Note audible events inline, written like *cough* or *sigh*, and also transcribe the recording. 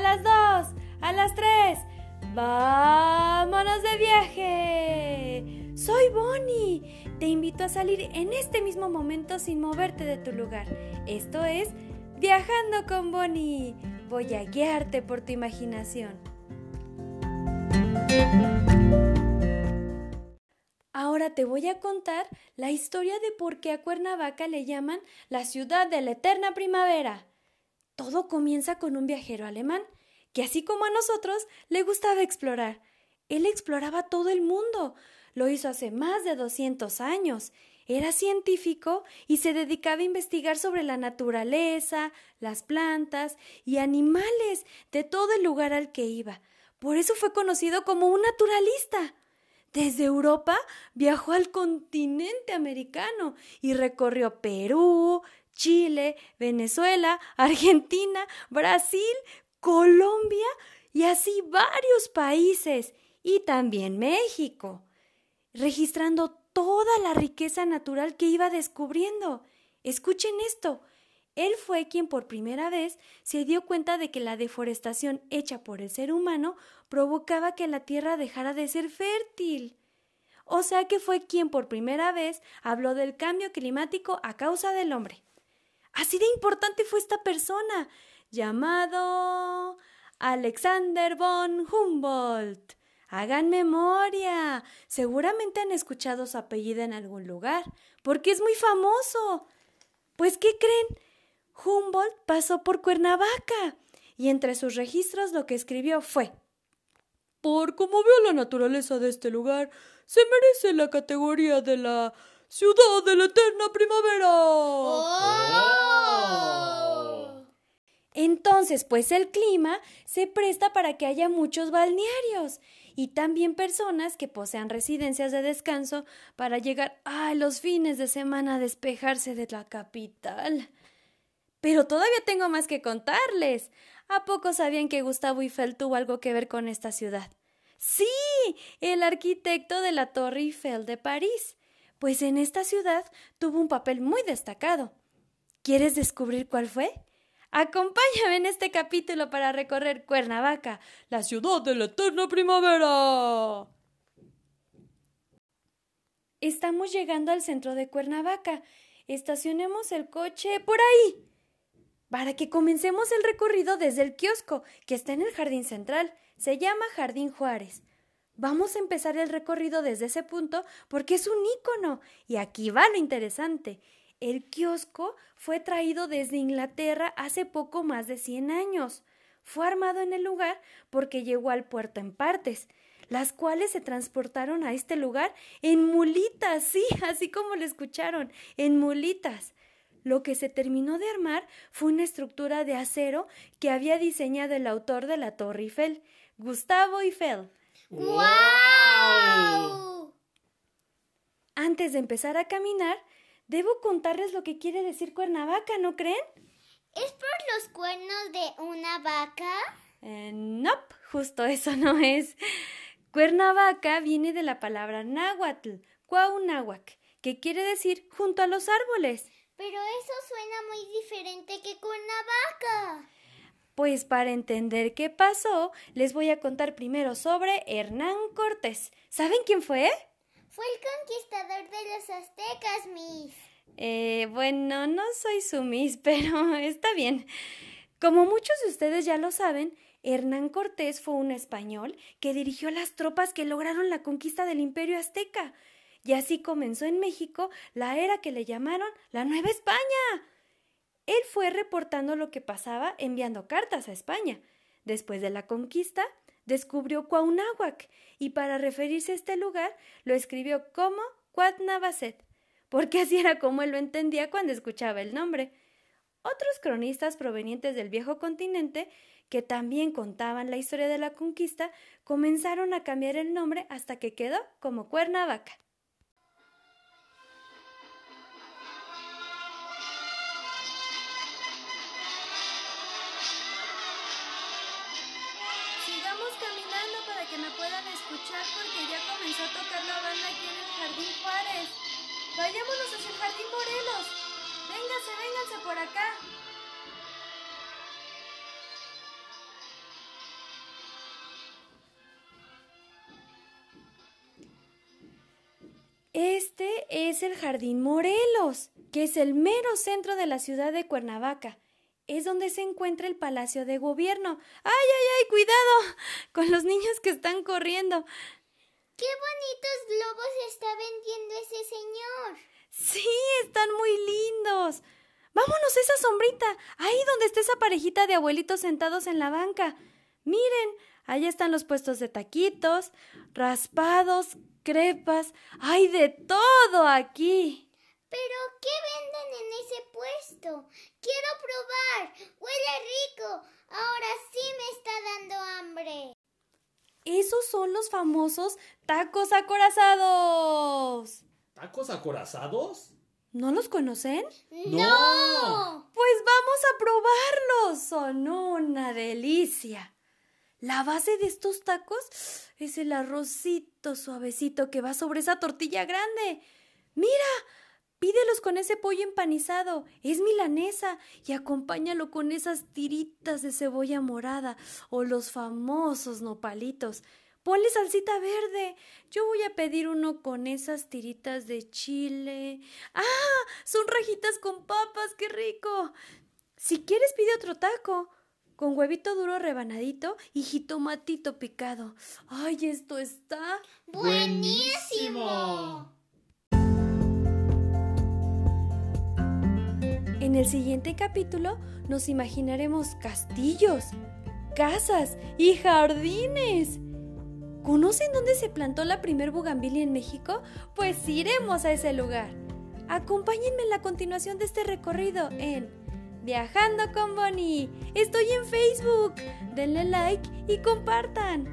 a las dos, a las tres. ¡Vámonos de viaje! Soy Bonnie. Te invito a salir en este mismo momento sin moverte de tu lugar. Esto es Viajando con Bonnie. Voy a guiarte por tu imaginación. Ahora te voy a contar la historia de por qué a Cuernavaca le llaman la ciudad de la eterna primavera. Todo comienza con un viajero alemán que así como a nosotros le gustaba explorar. Él exploraba todo el mundo. Lo hizo hace más de 200 años. Era científico y se dedicaba a investigar sobre la naturaleza, las plantas y animales de todo el lugar al que iba. Por eso fue conocido como un naturalista. Desde Europa viajó al continente americano y recorrió Perú, Chile, Venezuela, Argentina, Brasil, Colombia y así varios países y también México, registrando toda la riqueza natural que iba descubriendo. Escuchen esto. Él fue quien por primera vez se dio cuenta de que la deforestación hecha por el ser humano provocaba que la tierra dejara de ser fértil. O sea que fue quien por primera vez habló del cambio climático a causa del hombre. Así de importante fue esta persona, llamado Alexander von Humboldt. Hagan memoria. Seguramente han escuchado su apellido en algún lugar, porque es muy famoso. Pues, ¿qué creen? Humboldt pasó por Cuernavaca y entre sus registros lo que escribió fue Por como veo la naturaleza de este lugar, se merece la categoría de la ciudad de la eterna primavera. ¡Oh! Entonces, pues el clima se presta para que haya muchos balnearios y también personas que posean residencias de descanso para llegar a los fines de semana a despejarse de la capital. Pero todavía tengo más que contarles. ¿A poco sabían que Gustavo Eiffel tuvo algo que ver con esta ciudad? Sí, el arquitecto de la Torre Eiffel de París. Pues en esta ciudad tuvo un papel muy destacado. ¿Quieres descubrir cuál fue? Acompáñame en este capítulo para recorrer Cuernavaca, la ciudad de la eterna primavera. Estamos llegando al centro de Cuernavaca. Estacionemos el coche por ahí para que comencemos el recorrido desde el kiosco, que está en el jardín central. Se llama Jardín Juárez. Vamos a empezar el recorrido desde ese punto porque es un ícono. Y aquí va lo interesante. El kiosco fue traído desde Inglaterra hace poco más de 100 años. Fue armado en el lugar porque llegó al puerto en partes, las cuales se transportaron a este lugar en mulitas, sí, *laughs* así como lo escucharon, en mulitas. Lo que se terminó de armar fue una estructura de acero que había diseñado el autor de la Torre Eiffel, Gustavo Eiffel. ¡Wow! Antes de empezar a caminar, debo contarles lo que quiere decir Cuernavaca, ¿no creen? ¿Es por los cuernos de una vaca? Eh, no, justo eso no es. Cuernavaca viene de la palabra náhuatl, cuaunáhuac, que quiere decir junto a los árboles. Pero eso suena muy diferente que Cuernavaca. Pues para entender qué pasó, les voy a contar primero sobre Hernán Cortés. ¿Saben quién fue? Fue el conquistador de los aztecas, Miss. Eh, bueno, no soy su Miss, *laughs* pero está bien. Como muchos de ustedes ya lo saben, Hernán Cortés fue un español que dirigió las tropas que lograron la conquista del imperio azteca. Y así comenzó en México la era que le llamaron la Nueva España. Fue reportando lo que pasaba enviando cartas a España. Después de la conquista, descubrió Cuauhnáhuac y para referirse a este lugar lo escribió como Cuatnavaset, porque así era como él lo entendía cuando escuchaba el nombre. Otros cronistas provenientes del viejo continente, que también contaban la historia de la conquista, comenzaron a cambiar el nombre hasta que quedó como Cuernavaca. que me puedan escuchar porque ya comenzó a tocar la banda aquí en el Jardín Juárez. Vayámonos hacia el Jardín Morelos. Vénganse, vénganse por acá. Este es el Jardín Morelos, que es el mero centro de la ciudad de Cuernavaca. Es donde se encuentra el Palacio de Gobierno. ¡Ay, ay, ay! ¡Cuidado! *laughs* Con los niños que están corriendo. ¡Qué bonitos globos está vendiendo ese señor! Sí, están muy lindos. Vámonos a esa sombrita, ahí donde está esa parejita de abuelitos sentados en la banca. Miren, allá están los puestos de taquitos, raspados, crepas, hay de todo aquí. ¿Pero qué venden en ese puesto? Quiero probar. Huele rico. Ahora sí me está dando hambre. Esos son los famosos tacos acorazados. ¿Tacos acorazados? ¿No los conocen? ¡No! Pues vamos a probarlos. Son una delicia. La base de estos tacos es el arrocito suavecito que va sobre esa tortilla grande. Mira, pídelos con ese pollo empanizado. Es milanesa y acompáñalo con esas tiritas de cebolla morada o los famosos nopalitos. Ponle salsita verde. Yo voy a pedir uno con esas tiritas de chile. ¡Ah! Son rajitas con papas, qué rico. Si quieres pide otro taco con huevito duro rebanadito y jitomatito picado. ¡Ay, esto está ¡Buenísimo! En el siguiente capítulo nos imaginaremos castillos, casas y jardines. ¿Conocen dónde se plantó la primer bugambilia en México? Pues iremos a ese lugar. Acompáñenme en la continuación de este recorrido en Viajando con Bonnie. Estoy en Facebook. Denle like y compartan.